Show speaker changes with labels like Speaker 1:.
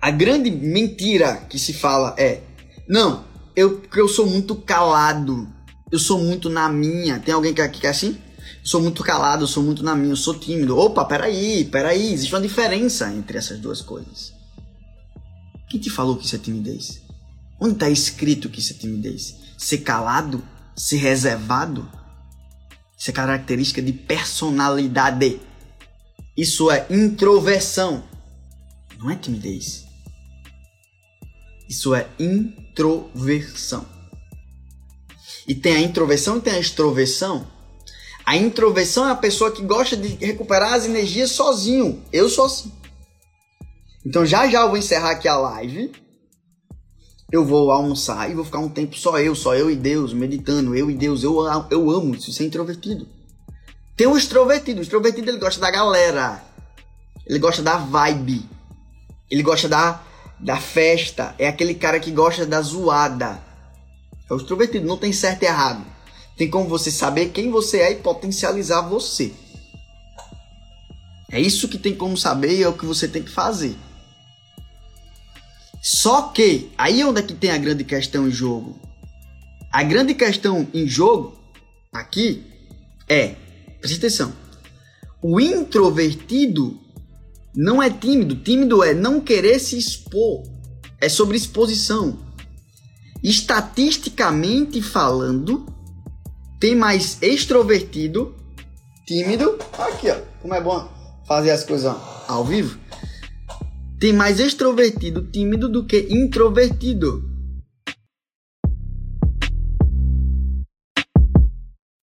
Speaker 1: A grande mentira que se fala é: não, eu, eu sou muito calado, eu sou muito na minha. Tem alguém que, que é assim? Eu sou muito calado, eu sou muito na minha, eu sou tímido. Opa, peraí, peraí, existe uma diferença entre essas duas coisas. Quem te falou que isso é timidez? Onde está escrito que isso é timidez? Ser calado? Ser reservado? Isso é característica de personalidade. Isso é introversão. Não é timidez. Isso é introversão. E tem a introversão e tem a extroversão. A introversão é a pessoa que gosta de recuperar as energias sozinho. Eu sou assim. Então já já eu vou encerrar aqui a live. Eu vou almoçar e vou ficar um tempo só eu, só eu e Deus, meditando, eu e Deus. Eu, eu amo isso, ser introvertido. Tem o extrovertido. O extrovertido ele gosta da galera. Ele gosta da vibe. Ele gosta da, da festa. É aquele cara que gosta da zoada. É o extrovertido. Não tem certo e errado. Tem como você saber quem você é e potencializar você. É isso que tem como saber e é o que você tem que fazer. Só que, aí é onde é que tem a grande questão em jogo? A grande questão em jogo, aqui, é, presta atenção, o introvertido não é tímido, tímido é não querer se expor, é sobre exposição. Estatisticamente falando, tem mais extrovertido, tímido, aqui ó, como é bom fazer as coisas ao vivo tem mais extrovertido tímido do que introvertido.